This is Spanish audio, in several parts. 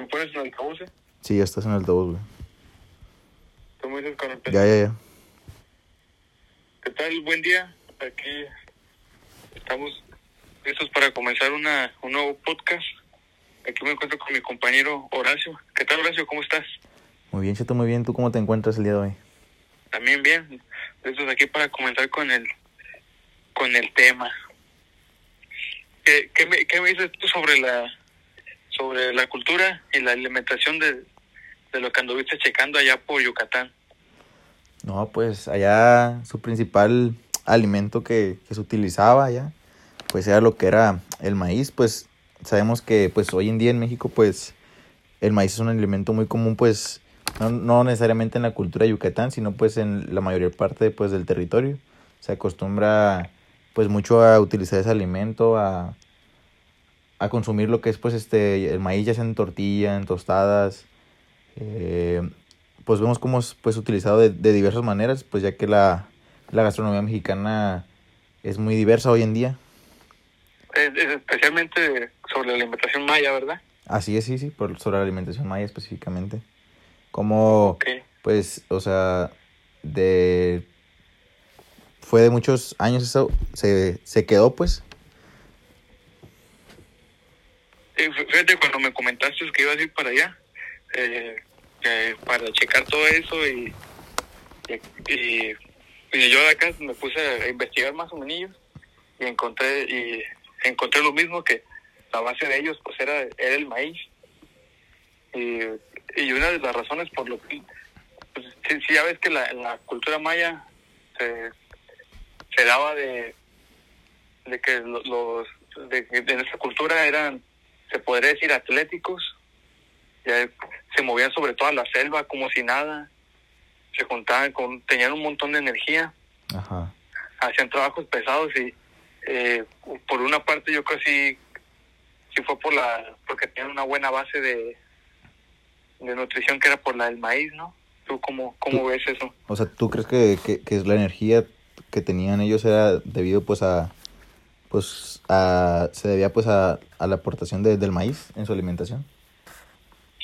¿Me pones en altavoz? eh? Sí, ya estás en el altavoz, güey. ¿Tú me dices con el Ya, ya, ya. ¿Qué tal? Buen día. Aquí estamos listos para comenzar una, un nuevo podcast. Aquí me encuentro con mi compañero Horacio. ¿Qué tal, Horacio? ¿Cómo estás? Muy bien, Cheto, muy bien. ¿Tú cómo te encuentras el día de hoy? También bien. Listos aquí para comenzar con el con el tema. ¿Qué, qué, me, qué me dices tú sobre la sobre la cultura y la alimentación de, de lo que anduviste checando allá por Yucatán? No, pues allá su principal alimento que, se utilizaba allá, pues era lo que era el maíz. Pues sabemos que pues hoy en día en México pues el maíz es un alimento muy común pues no, no necesariamente en la cultura Yucatán, sino pues en la mayor parte pues del territorio. Se acostumbra pues mucho a utilizar ese alimento, a, a consumir lo que es pues este el maíz ya sea en tortilla, en tostadas, eh, pues vemos cómo es pues utilizado de, de diversas maneras, pues ya que la, la gastronomía mexicana es muy diversa hoy en día. Es- es especialmente sobre la alimentación maya, ¿verdad? Así es, sí, sí, por, sobre la alimentación maya específicamente. Como, pues, o sea, de... Fue de muchos años eso, se, se quedó pues. Fí- fíjate, cuando me comentaste que ibas a ir para allá, eh, eh, para checar todo eso y, y, yo de acá me puse a investigar más o menos y encontré y encontré lo mismo que la base de ellos pues era, era el maíz. Y, y una de las razones por lo que pues, sí, ya ves que la, la cultura maya se, daba de de que lo- los de, en esa cultura eran se podría decir atléticos. Ya se movían sobre toda la selva como si nada. Se juntaban con tenían un montón de energía. Ajá. hacían trabajos pesados y eh, por una parte yo creo sí sí fue por la porque tenían una buena base de de nutrición que era por la del maíz no tú cómo cómo Tú- ves eso O sea, ¿tú crees que, que, que la energía que tenían ellos era debido pues a... Pues a, se debía pues a, a la aportación de- del maíz en su alimentación?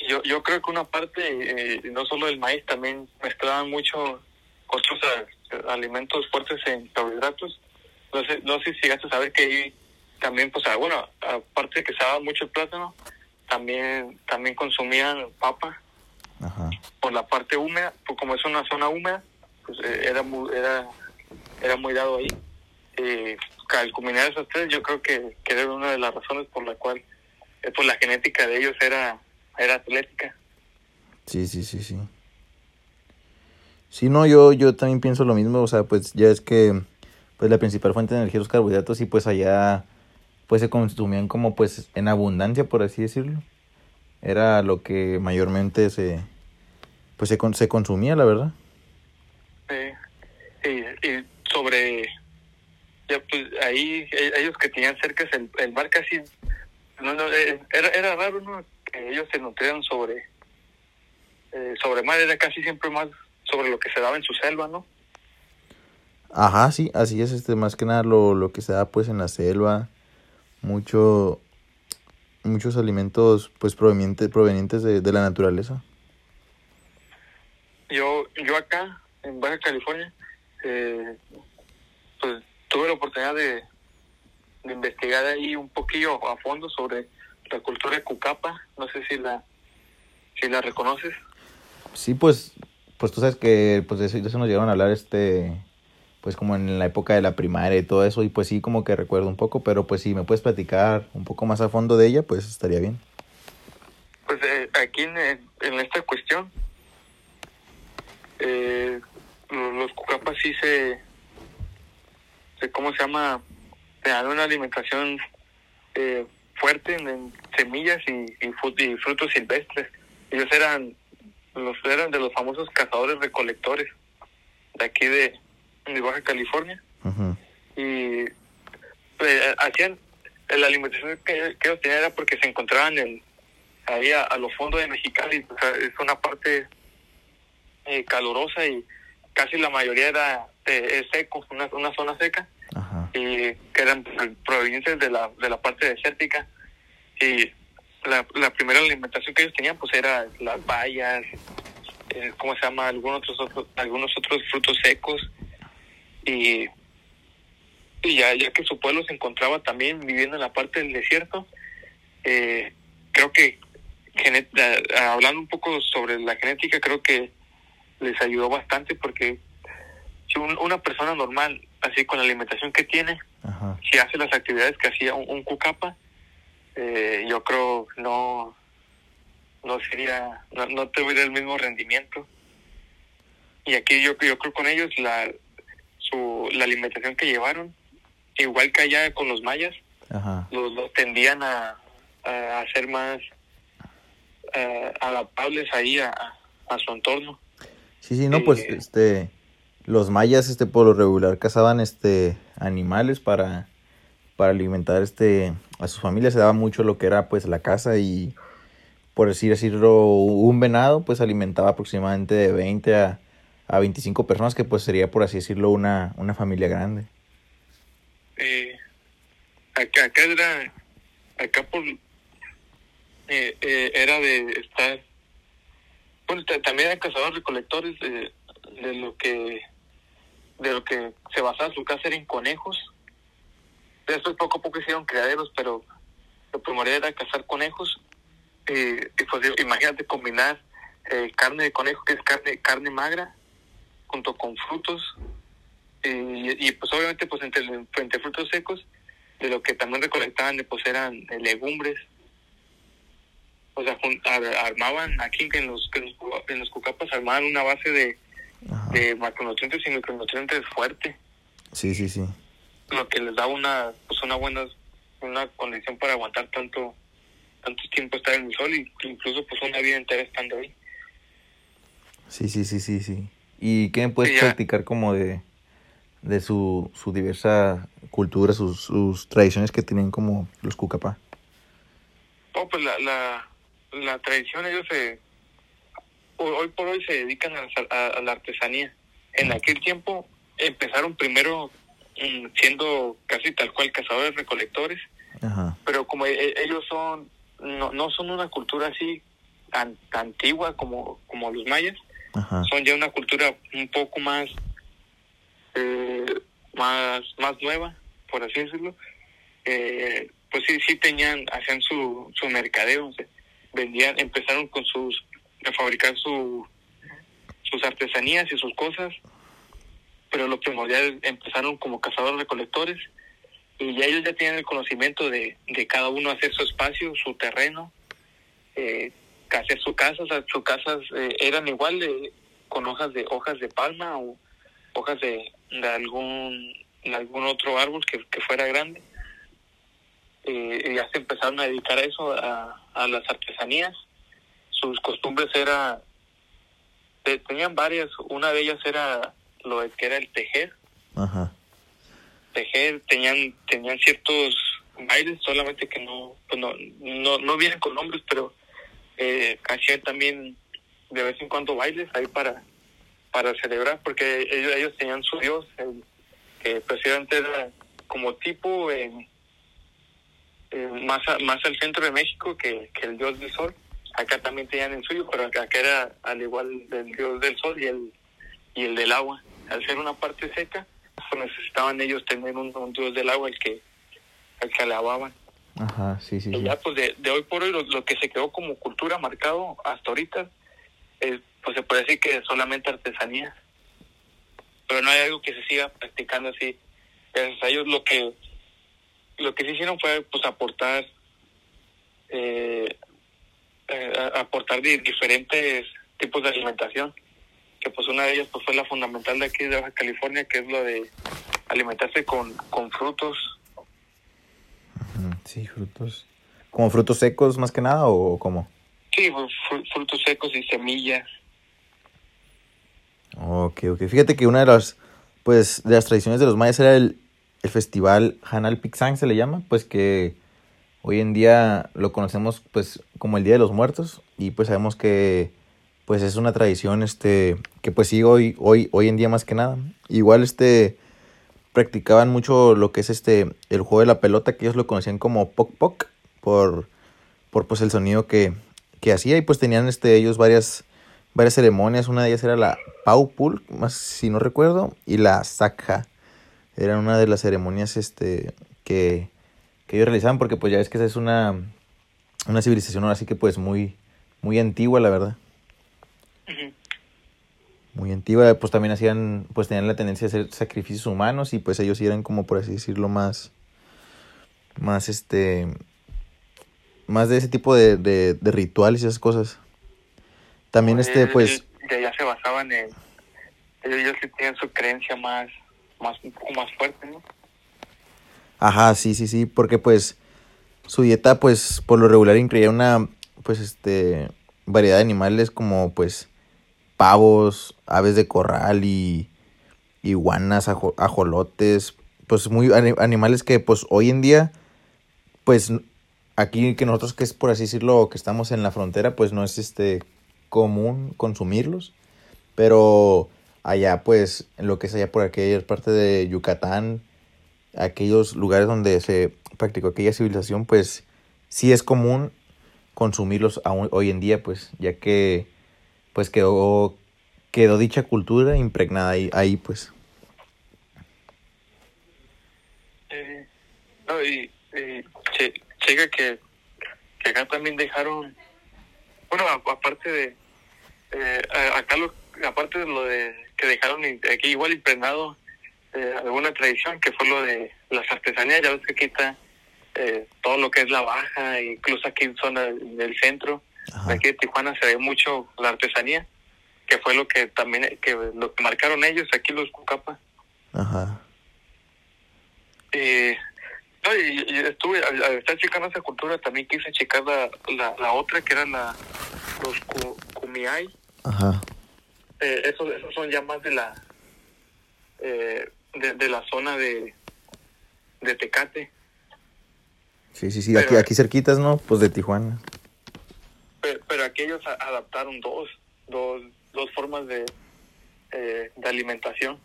Yo, yo creo que una parte, eh, no solo el maíz, también mezclaban mucho otros eh, alimentos fuertes en carbohidratos. No sé, no sé si llegaste a saber que ahí también, pues, ah, bueno, aparte de que se daba mucho el plátano, también también consumían papa Ajá. por la parte húmeda, pues como es una zona húmeda, pues eh, era muy, era, era muy dado ahí. Eh, al combinar esas tres, yo creo que, que era una de las razones por la cual, eh, pues la genética de ellos era, era atlética. Sí, sí, sí, sí. Sí, no, yo, yo también pienso lo mismo, o sea, pues ya es que pues la principal fuente de energía los carbohidratos y pues allá pues se consumían como pues en abundancia, por así decirlo. Era lo que mayormente se pues se, con- se consumía, la verdad. Sí. Y, y sobre, ya pues ahí eh, ellos que tenían cerca el, el mar casi, no, no, eh, era, era raro ¿no? que ellos se nutrieran sobre, eh, sobre mar, era casi siempre más sobre lo que se daba en su selva, ¿no? Ajá, sí, así es, este, más que nada lo, lo que se da pues en la selva, mucho, muchos alimentos pues provenientes, provenientes de, de la naturaleza. Yo, yo acá, en Baja California, eh, pues tuve la oportunidad de, de investigar ahí un poquillo a fondo sobre la cultura de Cucapa, no sé si la, si la reconoces. Sí, pues, pues tú sabes que pues de eso, de eso nos llegaron a hablar este, pues como en la época de la primaria y todo eso, y pues sí, como que recuerdo un poco, pero pues si me puedes platicar un poco más a fondo de ella, pues estaría bien. Pues eh, aquí en, en esta cuestión, eh, los Cucapas sí se, ¿cómo se llama? Te dan una alimentación eh, fuerte en, en semillas y, y, fru- y frutos silvestres. Ellos eran los eran de los famosos cazadores recolectores de aquí de, de Baja California y eh, hacían la alimentación que, que ellos tenían era porque se encontraban en, ahí a, a los fondos de Mexicali o sea, es una parte eh, calurosa y casi la mayoría era eh, es seco una, una zona seca Ajá. y que eran provenientes de la de la parte desértica y la, la primera alimentación que ellos tenían pues era las bayas, eh, ¿cómo se llama? Algunos otros, algunos otros frutos secos y, y ya, ya que su pueblo se encontraba también viviendo en la parte del desierto, eh, creo que hablando un poco sobre la genética, creo que les ayudó bastante porque si una persona normal, así con la alimentación que tiene, si hace las actividades que hacía un, cucapa, eh, yo creo no no sería no, no tuviera el mismo rendimiento. Y aquí yo yo creo con ellos la su la alimentación que llevaron igual que allá con los mayas Los, tendían a, a, ser más uh, adaptables ahí a, a, su entorno. Sí sí no pues eh, este los mayas este por lo regular cazaban este animales para para alimentar este a sus familias. Se daba mucho lo que era pues la caza y por decir decirlo un venado pues alimentaba aproximadamente de 20 a, a 25 personas que pues sería por así decirlo una, una familia grande. Eh, acá, acá era acá por eh, eh, era de estar bueno también eran cazadores recolectores de, de lo que de lo que se basaba su casa era en conejos. Después poco a poco hicieron criaderos, pero lo primordial era cazar conejos. Eh, y pues imagínate combinar eh, carne de conejo, que es carne carne magra, junto con frutos. y, pues obviamente pues entre, entre frutos secos, de lo que también recolectaban pues eran eh, legumbres. O sea, armaban aquí en los, en los cucapas, armaban una base de, de macronutrientes y micronutrientes fuerte. Sí, sí, sí. Lo que les da una, pues una buena, una condición para aguantar tanto, tanto tiempo estar en el sol y incluso pues una vida entera estando ahí. Sí, sí, sí, sí, sí. ¿Y qué me puedes practicar como de, de su, su diversa cultura, sus, sus tradiciones que tienen como los cucapá? Oh, pues la, la, la tradición ellos se hoy por hoy se dedican a, la artesanía. En aquel tiempo empezaron primero mm, siendo casi tal cual cazadores recolectores, pero como e, e, ellos son no, no son una cultura así tan, antigua como como los mayas, son ya una cultura un poco más eh, más más nueva, por así decirlo. Eh, pues sí sí tenían hacían su su mercadeo, vendían empezaron con sus a fabricar su, sus artesanías y sus cosas, pero lo primordial empezaron como cazadores recolectores y ya ellos ya tienen el conocimiento de, de cada uno hacer su espacio, su terreno, eh, hacer su casa, sus casas eh, eran igual con hojas de hojas de palma o hojas de, de algún algún otro árbol que, que fuera grande. Eh, ya se empezaron a dedicar a eso, a las artesanías sus costumbres era, tenían varias, una de ellas era lo que era el tejer. Ajá. Tejer, tenían, tenían ciertos bailes, solamente que no, pues no, no, no vienen con nombres, pero eh, hacían también de vez en cuando bailes ahí para, para celebrar, porque ellos, ellos tenían su dios, que precisamente era como tipo más, más al centro de México que, que el dios del sol acá también tenían el suyo, pero acá era al igual del dios del sol y el, y el del agua. Al ser una parte seca, pues necesitaban ellos tener un, dios del agua el que, el que alababan. Ajá, sí, sí. Y ya pues de, hoy por hoy lo, que se quedó como cultura marcado hasta ahorita, es, pues se puede decir que solamente artesanía. Pero no hay algo que se siga practicando así. Gracias a ellos lo que lo que sí hicieron fue pues aportar eh, eh, aportar diferentes tipos de alimentación, que pues una de ellas pues fue la fundamental de aquí de Baja California, que es lo de alimentarse con, con frutos. Sí, frutos. ¿Como frutos secos más que nada o cómo? Sí, frutos secos y semillas. Ok, ok. Fíjate que una de las, pues, de las tradiciones de los mayas era el, el festival Hanal Pixang, se le llama, pues que Hoy en día lo conocemos pues como el Día de los Muertos y pues sabemos que pues es una tradición este que pues sigue hoy hoy hoy en día más que nada. Igual este practicaban mucho lo que es este el juego de la pelota que ellos lo conocían como poc poc por por pues el sonido que, que hacía y pues tenían este ellos varias varias ceremonias, una de ellas era la Paupul, más si no recuerdo, y la Sakha. Era una de las ceremonias este que, que ellos realizaban porque pues ya ves que esa es una una civilización ahora sí que pues muy muy antigua, la verdad. Muy antigua, pues también hacían, pues tenían la tendencia a hacer sacrificios humanos y pues ellos eran como por así decirlo más, más este, más de ese tipo de, de, rituales y esas cosas. También este, pues... Ya, ya se basaban en, ellos, sí tenían su creencia más, más, un poco más fuerte, ¿no? Ajá, sí, sí, sí, porque pues su dieta pues por lo regular incluía una, pues este, variedad de animales como pues pavos, aves de corral y iguanas, ajolotes, pues muy animales que pues hoy en día pues aquí que nosotros que es por así decirlo que estamos en la frontera pues no es este común consumirlos, pero allá pues lo que es allá por aquella parte de Yucatán, aquellos lugares donde se practicó aquella civilización pues sí es común consumirlos hoy en día, pues, ya que pues quedó, quedó dicha cultura impregnada ahí, ahí pues. Eh, no, y, que, que acá también dejaron, bueno, aparte de, eh, acá lo, aparte de lo de que dejaron aquí igual impregnado eh, alguna tradición, que fue lo de las artesanías, ya ves que aquí está eh, todo lo que es la baja, incluso aquí en zona del centro, aquí de Tijuana se ve mucho la artesanía, que fue lo que también que lo que marcaron ellos aquí los Cucapa. Ajá. Eh, no, y, estuve al, estar checando esa cultura también quise checar la, la, otra que eran la, los Kumiai. Ajá. Eh, esos, esos son ya más de la eh, de, de la zona de de Tecate. Sí, sí, sí, aquí, aquí cerquitas, ¿no? Pues de Tijuana. Pero, pero aquí ellos adaptaron dos, dos, dos formas de, eh, de alimentación.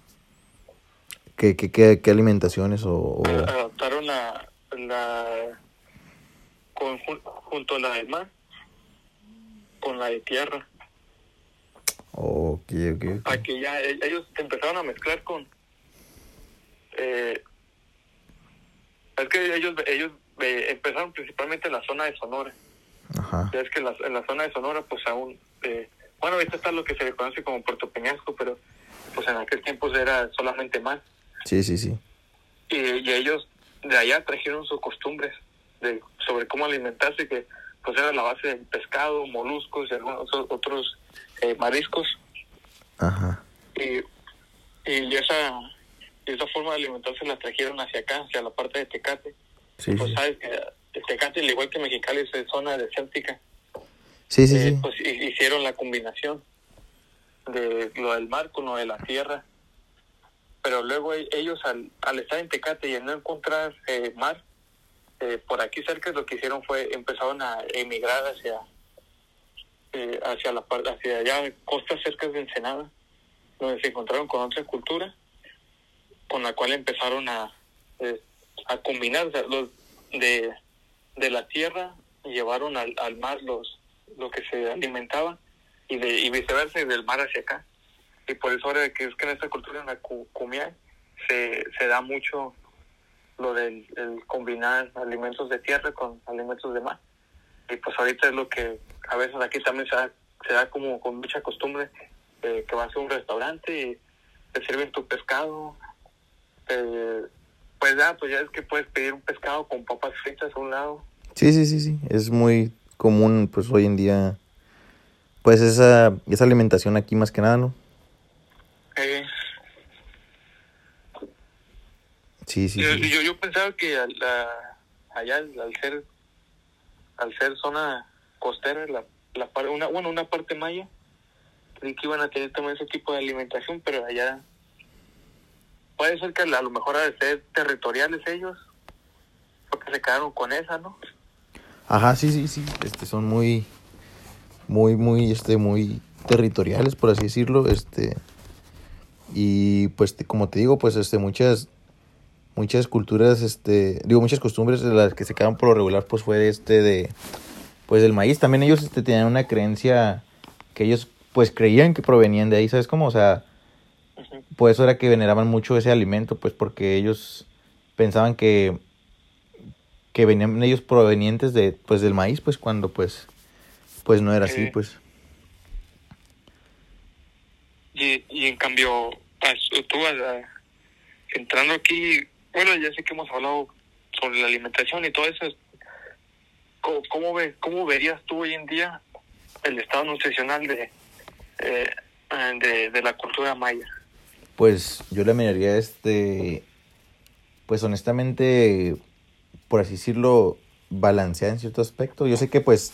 ¿Qué, qué, qué, qué alimentaciones o, Adaptaron la, la con, junto a la del mar con la de tierra. Ok, ok. Aquí ya e, ellos empezaron a mezclar con... Eh, es que ellos, ellos empezaron principalmente en la zona de Sonora. Ajá. Ya es que en la, en la zona de Sonora, pues aún, eh, bueno, ahorita está lo que se le conoce como Puerto Peñasco, pero pues en aquel tiempo era solamente mar. Sí, sí, sí. Y, y ellos de allá trajeron sus costumbres de, sobre cómo alimentarse, que pues era la base del pescado, moluscos y algunos otros eh, mariscos. Ajá. Y, y esa, esa forma de alimentarse la trajeron hacia acá, hacia la parte de Tecate. Sí, pues sabes que Tecate, al igual que Mexicali, es zona desértica. Sí, sí, eh, sí. Pues hicieron la combinación de lo del mar con lo de la tierra. Pero luego e, ellos, al, al estar en Tecate y no encontrar eh, mar, eh, por aquí cerca lo que hicieron fue empezaron a emigrar hacia hacia la hacia allá costas cerca de Ensenada donde se encontraron con otra cultura con la cual empezaron a a combinar los de, de la tierra llevaron al, al mar los lo que se alimentaba y de y viceversa del mar hacia acá. Y por eso ahora que es que en esta cultura en la Cumia se, se da mucho lo del combinar alimentos de tierra con alimentos de mar. Y pues ahorita es lo que a veces aquí también se da, se da como con mucha costumbre eh, que vas a un restaurante y te sirven tu pescado eh, pues ya, pues ya es que puedes pedir un pescado con papas fritas a un lado. Sí, sí, sí, sí. Es muy común, pues hoy en día, pues esa, esa alimentación aquí más que nada, ¿no? Eh. Sí, sí, yo, sí. Yo, pensaba que allá al ser al ser zona costera, la, la una, bueno, una parte maya, creí que iban a tener también ese tipo de alimentación, pero allá puede ser que a lo mejor de ser territoriales ellos, porque se quedaron con esa, ¿no? Ajá, sí, sí, sí, este, son muy, muy, muy, este, muy territoriales, por así decirlo, este, y pues, como te digo, pues, este, muchas, muchas culturas, este, digo, muchas costumbres de las que se quedaron por lo regular, pues, fue este de, pues del maíz. También ellos este, tenían una creencia que ellos pues creían que provenían de ahí, ¿sabes cómo? O sea, Ujú. por eso era que veneraban mucho ese alimento, pues porque ellos pensaban que que venían ellos provenientes de pues del maíz, pues cuando pues pues no era así, Sí. pues. Y, y en cambio, tú a- entrando aquí, bueno, ya sé que hemos hablado sobre la alimentación y todo eso. ¿Cómo, cómo, ve, cómo verías tú hoy en día el estado nutricional de, eh, de, de la cultura maya? Pues yo le miraría este, pues honestamente, por así decirlo, balanceada en cierto aspecto. Yo sé que pues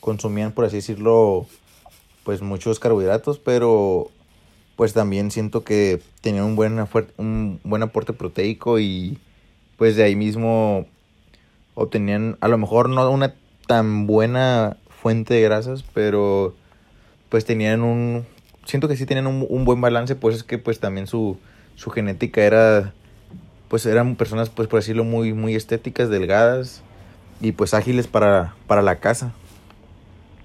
consumían, por así decirlo, pues muchos carbohidratos, pero pues también siento que tenían un buen, un buen aporte proteico y pues de ahí mismo obtenían a lo mejor no una tan buena fuente de grasas, pero pues tenían un siento que sí tenían un, un buen balance, pues es que pues también su, su genética era pues eran personas pues por decirlo muy muy estéticas, delgadas y pues ágiles para para la caza.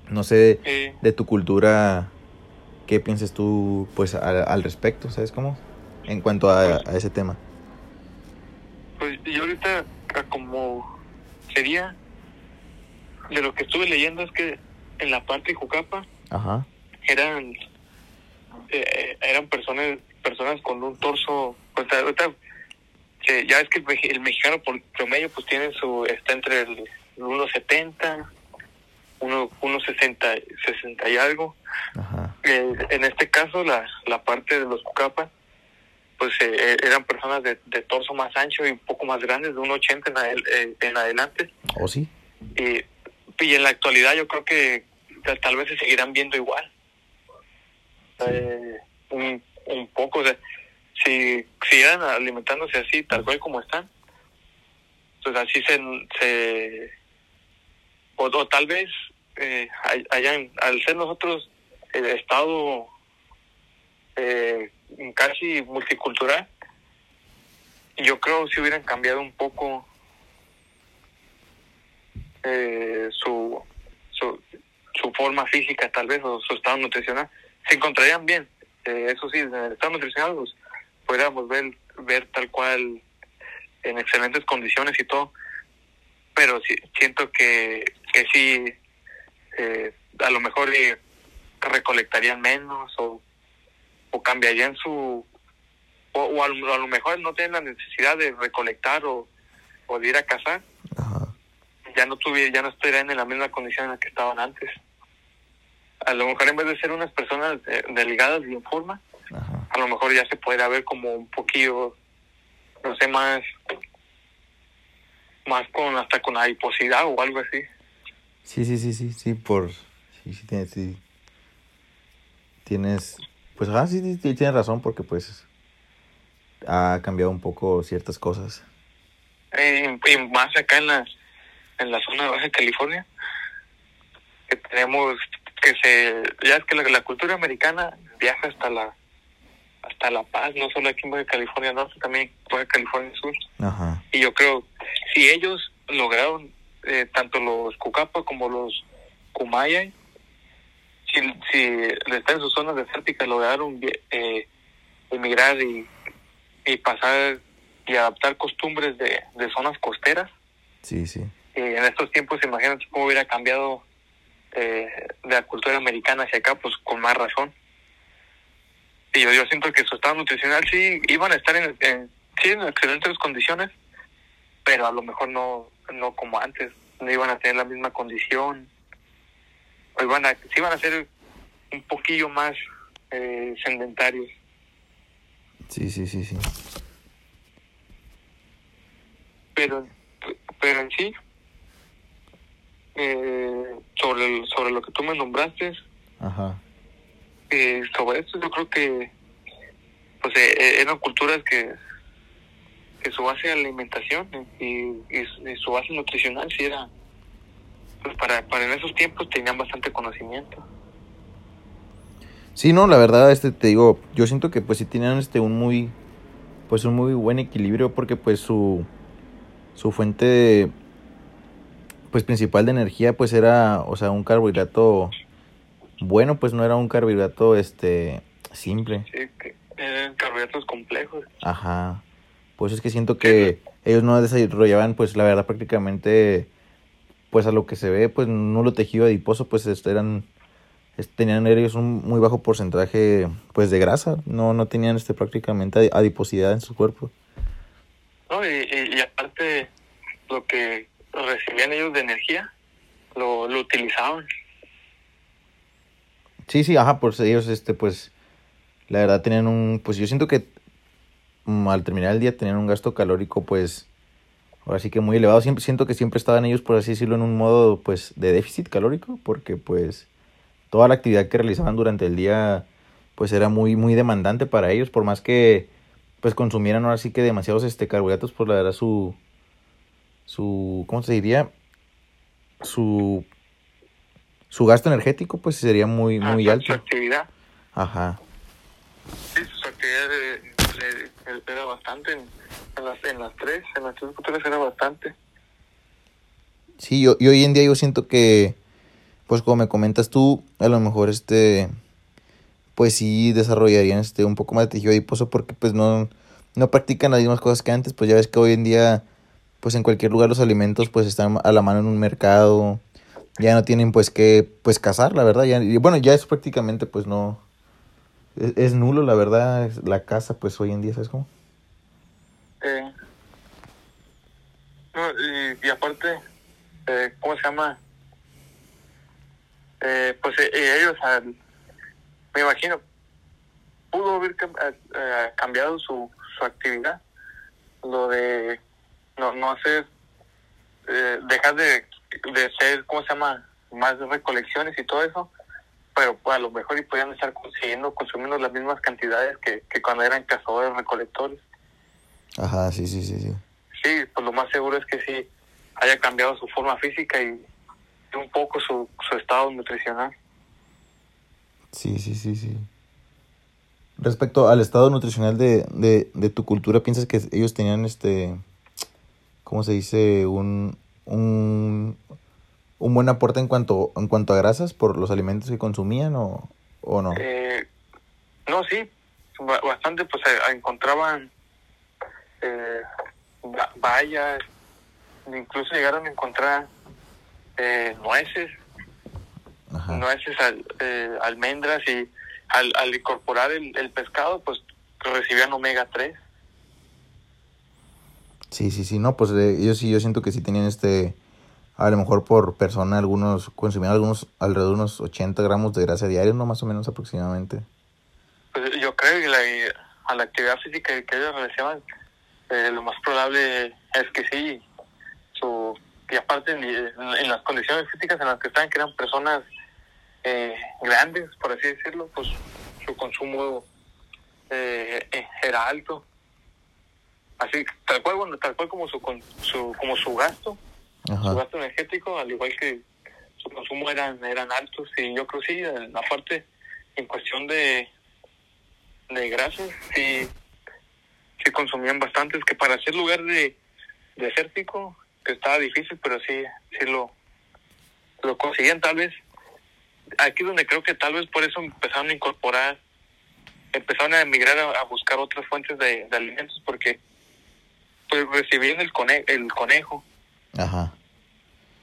No sé de tu cultura qué piensas tú pues al, al respecto, ¿sabes cómo? En cuanto a, a ese tema. pues yo ahorita, como sería, de lo que estuve leyendo es que en la parte de Jucapa Ajá. eran eh, eran personas personas con un torso ahorita, que ya es que el, mexicano por promedio pues tiene su está entre el 1.70 uno 1.60 60 y algo Ajá. Eh, en este caso la, la parte de los cucapas pues eh, eh, eran personas de, de torso más ancho y un poco más grandes de 1.80 en, adel- eh, en adelante ¿O sí? y, y en la actualidad yo creo que tal, tal vez se seguirán viendo igual. Eh, un, un poco, o sea, si siguieran alimentándose así, tal cual como están, pues así se... se o, o tal vez eh, hay- hayan, al ser nosotros el estado eh, casi multicultural, yo creo si hubieran cambiado un poco eh, su, su su forma física tal vez o su estado nutricional se encontrarían bien Eh, eso sí en el estado nutricional pues podríamos ver ver tal cual en excelentes condiciones y todo pero sí siento que que sí eh, a lo mejor eh, recolectarían menos o o cambiarían su o, o a, lo, a lo mejor no tienen la necesidad de recolectar o, o de ir a cazar Ajá. ya no tuviera, ya no estarían en la misma condición en la que estaban antes. A lo mejor en vez de ser unas personas eh, delgadas y en forma, Ajá. a lo mejor ya se puede ver como un poquillo, no sé, más, más con hasta con adiposidad o algo así. Sí, sí, sí, sí, sí, por... Sí, sí, tienes, sí. Tienes... Pues, ah, sí, sí, sí, tienes razón porque pues ha cambiado un poco ciertas cosas. Eh, y más acá en la, en la zona de Baja California, que tenemos que se, ya es que la, la cultura americana viaja hasta la hasta La Paz, no solo aquí en Baja California Norte, también Baja California Sur. Ajá. Y yo creo, si ellos lograron, eh, tanto los Cucapa como los Kumayay, si, si están en sus zonas desérticas, lograron eh, emigrar y, y pasar y adaptar costumbres de, de zonas costeras, Sí, sí. y en estos tiempos, imagínate cómo hubiera cambiado eh, de la cultura americana hacia acá, pues con más razón. Y yo, yo siento que su estado nutricional sí iban a estar en, en, sí, en excelentes condiciones, pero a lo mejor no no como antes, no iban a tener la misma condición, o iban a, sí iban a ser un poquillo más eh, sedentarios. Sí, sí, sí, sí. pero pero en sí eh, sobre el- sobre lo que tú me nombraste Ajá. eh, sobre esto yo creo que pues eh, eran culturas que que su base de alimentación y, y, y su base nutricional sí era pues para para en esos tiempos tenían bastante conocimiento Sí, no, la verdad, este, te digo, yo siento que pues sí tenían este un muy, pues un muy buen equilibrio porque pues su, su fuente, pues principal de energía pues era, o sea, un carbohidrato bueno, pues no era un carbohidrato este simple. Sí, que eran carbohidratos complejos. Ajá. Pues es que siento que ellos no desarrollaban pues la verdad prácticamente pues a lo que se ve pues nulo tejido adiposo pues eran tenían ellos un muy bajo porcentaje pues de grasa, no no tenían este prácticamente adiposidad en su cuerpo. No, y, y, y aparte lo que recibían ellos de energía lo, lo utilizaban. Sí, sí, ajá, pues ellos, este, pues, la verdad tenían un, pues yo siento que al terminar el día tenían un gasto calórico, pues, ahora sí que muy elevado. Siempre, siento que siempre estaban ellos, por así decirlo, en un modo, pues, de déficit calórico, porque, pues, toda la actividad que realizaban durante el día, pues, era muy, muy demandante para ellos, por más que, pues, consumieran ahora sí que demasiados, este, carbohidratos, pues, la verdad, su, su, ¿cómo se diría? Su su gasto energético pues sería muy muy Ah, alto. Su actividad. Ajá. Sí, su actividad eh, eh, era bastante. En, en las, en las tres, en las tres culturas era bastante. Sí, yo, y hoy en día yo siento que, pues como me comentas tú, a lo mejor este, pues sí desarrollarían este un poco más de tejido adiposo porque pues no, no practican las mismas cosas que antes, pues ya ves que hoy en día, pues en cualquier lugar los alimentos pues están a la mano en un mercado, ya no tienen pues que, pues cazar, la verdad, ya, bueno, ya eso prácticamente pues no, es, es nulo, la verdad, es- la caza pues hoy en día, ¿sabes cómo? Eh, no, y, y aparte, eh, ¿cómo se llama? Eh, pues eh, eh, ellos, me imagino, pudo haber eh, cambiado su, su actividad. Lo de no, no hacer, eh, dejar de, de ser, ¿cómo se llama? Más recolecciones y todo eso. Pero pues, a lo mejor y podían estar consiguiendo, consumiendo las mismas cantidades que, que cuando eran cazadores recolectores. Ajá, sí, sí, sí, sí. Sí, pues lo más seguro es que sí haya cambiado su forma física y un poco su, su estado nutricional. Sí, sí, sí, sí. Respecto al estado nutricional de, de, de tu cultura, ¿piensas que ellos tenían este, ¿cómo se dice? Un, un, un buen aporte en cuanto, en cuanto a grasas por los alimentos que consumían o, o no? Eh, no, sí, ba- bastante, pues eh, encontraban eh, bayas, incluso llegaron a encontrar eh, nueces, Ajá. nueces, al- eh, almendras y al, al incorporar el, el pescado, pues recibían omega 3. Sí, sí, sí, no, pues eh, ellos sí, yo siento que sí tenían este, a lo mejor por persona, algunos, consumían algunos, alrededor de unos 80 gramos de grasa diaria, ¿no? Más o menos aproximadamente. Pues yo creo que la, a la actividad física que ellos realizaban, eh, lo más probable es que sí. Su, y aparte, en, las condiciones físicas en las que estaban, que eran personas eh, grandes, por así decirlo, pues su consumo eh, eh, era alto. Así, tal cual, bueno, tal cual como su, con- su, como su gasto, su gasto energético, al igual que su consumo eran eran altos. Y yo creo sí, la parte en cuestión de de grasas sí sí consumían bastantes que para ser lugar de desértico que estaba difícil pero sí sí lo lo conseguían tal vez. Aquí donde creo que tal vez por eso empezaron a incorporar empezaron a emigrar a, a buscar otras fuentes de, de alimentos porque pues recibían el conejo el conejo Ajá.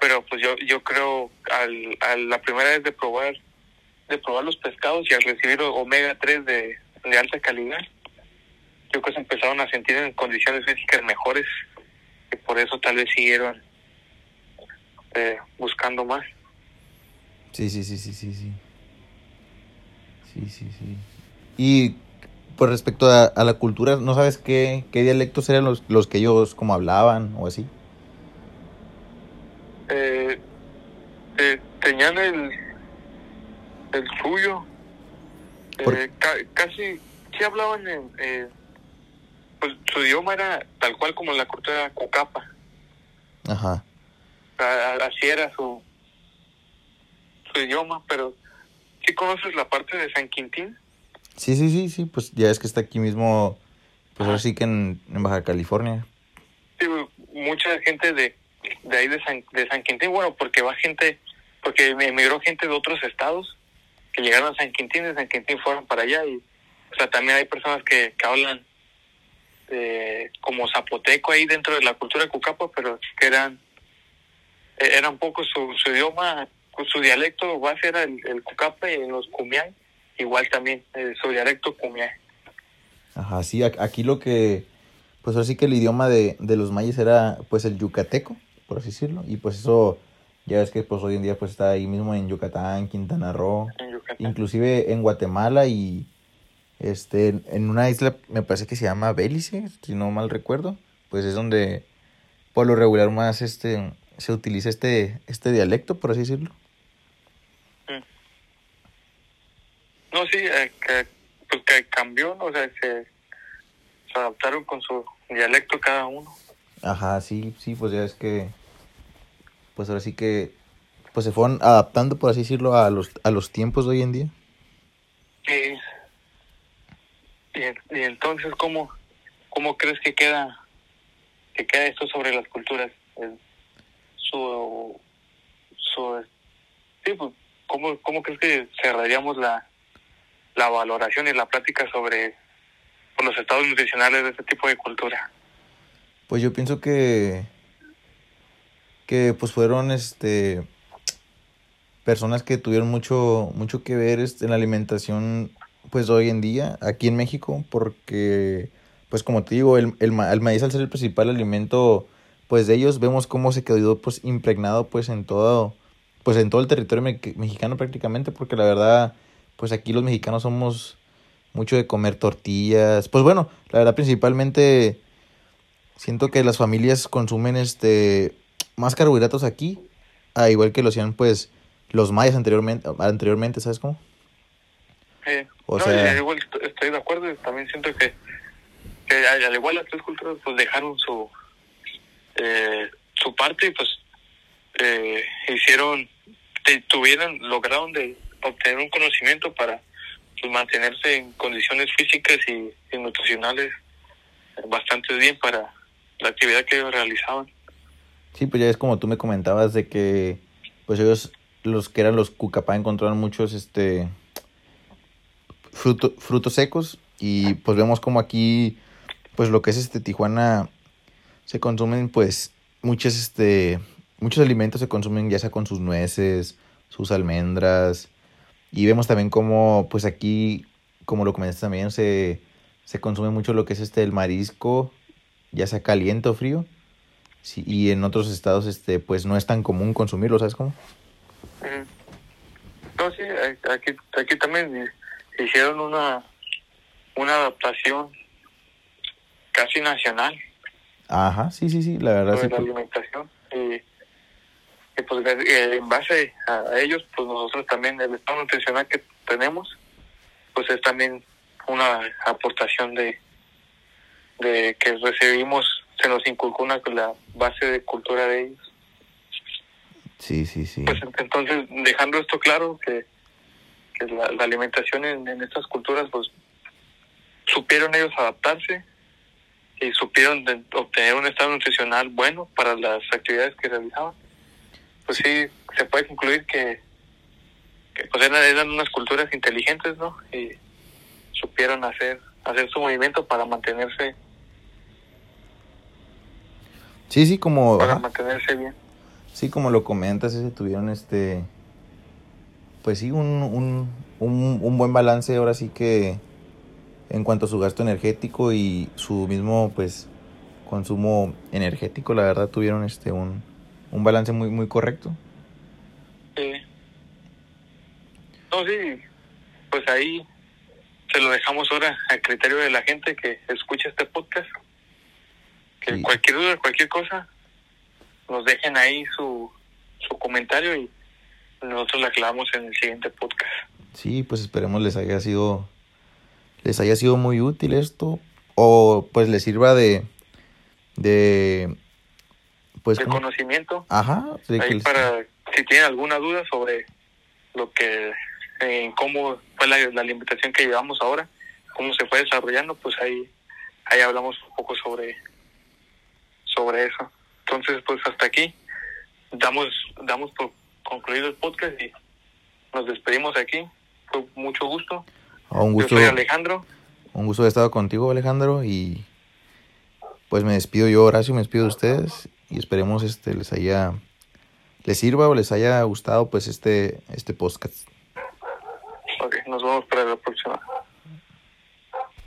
pero pues yo yo creo al, a la primera vez de probar de probar los pescados y al recibir omega 3 de, de alta calidad yo creo que se empezaron a sentir en condiciones físicas mejores y por eso tal vez siguieron eh, buscando más Sí, sí, sí, sí, sí, sí. Sí, sí, sí. Y pues respecto a, a la cultura, ¿no sabes qué, qué dialectos eran los, los que ellos como hablaban o así? eh, eh, tenían el el suyo Eh, ca- casi sí hablaban en eh, pues su idioma era tal cual como la cultura cocapa Ajá. Así era su su idioma pero sí conoces la parte de San Quintín Sí, sí, sí, sí, pues ya es que está aquí mismo, pues ahora sí que en, en Baja California. Sí, mucha gente de de ahí de San, de San Quintín, bueno, porque va gente, porque emigró gente de otros estados que llegaron a San Quintín, de San Quintín fueron para allá y, o sea, también hay personas que, que hablan eh, como zapoteco ahí dentro de la cultura cucapa, pero que eran, eh, era un poco su, su idioma, su dialecto base era el, el cucapa y los cumiay, igual también eh, su dialecto cumiay. Ajá, sí, aquí lo que, pues ahora sí que el idioma de, de los mayas era pues el yucateco, por así decirlo, y pues eso ya ves que pues hoy en día pues está ahí mismo en Yucatán, Quintana Roo, inclusive en Guatemala y este en una isla me parece que se llama Bélice, si no mal recuerdo, pues es donde por lo regular más este se utiliza este este dialecto, por así decirlo. No, sí, eh, que, pues que cambió, o sea, se, se adaptaron con su dialecto cada uno. Ajá, sí, sí, pues ya es que pues ahora sí que pues se fueron adaptando, por así decirlo, a los, a los tiempos de hoy en día. Sí. Y, y entonces, ¿cómo, ¿cómo crees que queda que queda esto sobre las culturas? su, su, sí, pues, ¿cómo, ¿cómo crees que cerraríamos la, la valoración y la plática sobre los estados nutricionales de este tipo de cultura? Pues yo pienso que que pues fueron este personas que tuvieron mucho mucho que ver este, en la alimentación pues hoy en día aquí en México porque pues como te digo el, el, maíz al ser el principal alimento pues de ellos vemos cómo se quedó pues impregnado pues en todo pues en todo el territorio mexicano prácticamente porque la verdad pues aquí los mexicanos somos mucho de comer tortillas pues bueno la verdad principalmente siento que las familias consumen este más carbohidratos aquí, a igual que lo hacían pues los mayas anteriormente, anteriormente ¿sabes cómo? o sea, igual estoy de acuerdo, también siento que, que al igual las tres culturas pues dejaron su eh, su parte y pues eh, hicieron, tuvieron, lograron de obtener un conocimiento para pues, mantenerse en condiciones físicas y, nutricionales bastante bien para la actividad que ellos realizaban. Sí, pues ya es como tú me comentabas de que pues ellos los que eran los cucapá encontraron muchos este fruto, frutos secos y pues vemos como aquí pues lo que es este Tijuana se consumen pues muchos este muchos alimentos se consumen ya sea con sus nueces, sus almendras y vemos también como pues aquí como lo comentaste también se se consume mucho lo que es este el marisco, ya sea caliente o frío Sí, y en otros estados este pues no es tan común consumirlo, ¿sabes cómo? No, sí, aquí, aquí también hicieron una, una adaptación casi nacional. Ajá, sí, sí, sí, la verdad. Sobre la alimentación. Y, pues eh, en base a ellos, pues nosotros también, el estado nutricional que tenemos, pues es también una aportación de, de que recibimos se nos inculcó una la base de cultura de ellos. Sí, sí, sí. Pues entonces, dejando esto claro, que, que la, alimentación en, en, estas culturas, pues supieron ellos adaptarse y supieron obtener un estado nutricional bueno para las actividades que realizaban. Pues sí, se puede concluir que, que pues eran, eran unas culturas inteligentes, ¿no? Y supieron hacer, hacer su movimiento para mantenerse Sí, sí, como... Para mantenerse bien. Sí, como lo comentas, ese tuvieron este... Pues sí, un, un, un, un buen balance ahora sí que en cuanto a su gasto energético y su mismo pues consumo energético, la verdad tuvieron este un, un balance muy muy correcto. Sí. No, sí, pues ahí se lo dejamos ahora al criterio de la gente que escucha este podcast cualquier duda, cualquier cosa, nos dejen ahí su, su comentario y nosotros la clavamos en el siguiente podcast. Sí, pues esperemos les haya sido les haya sido muy útil esto o pues les sirva de de pues de conocimiento. Ajá, ahí para si tienen alguna duda sobre lo que eh, cómo fue la, la alimentación que llevamos ahora, cómo se fue desarrollando, pues ahí ahí hablamos un poco sobre sobre eso. Entonces, pues hasta aquí damos damos por concluido el podcast y nos despedimos aquí. Fue mucho gusto. Oh, un gusto. Yo soy Alejandro. Un gusto haber estado contigo, Alejandro, y pues me despido yo, Horacio, me despido de ustedes y esperemos este les haya les sirva o les haya gustado pues este este podcast. Ok, nos vemos para la próxima.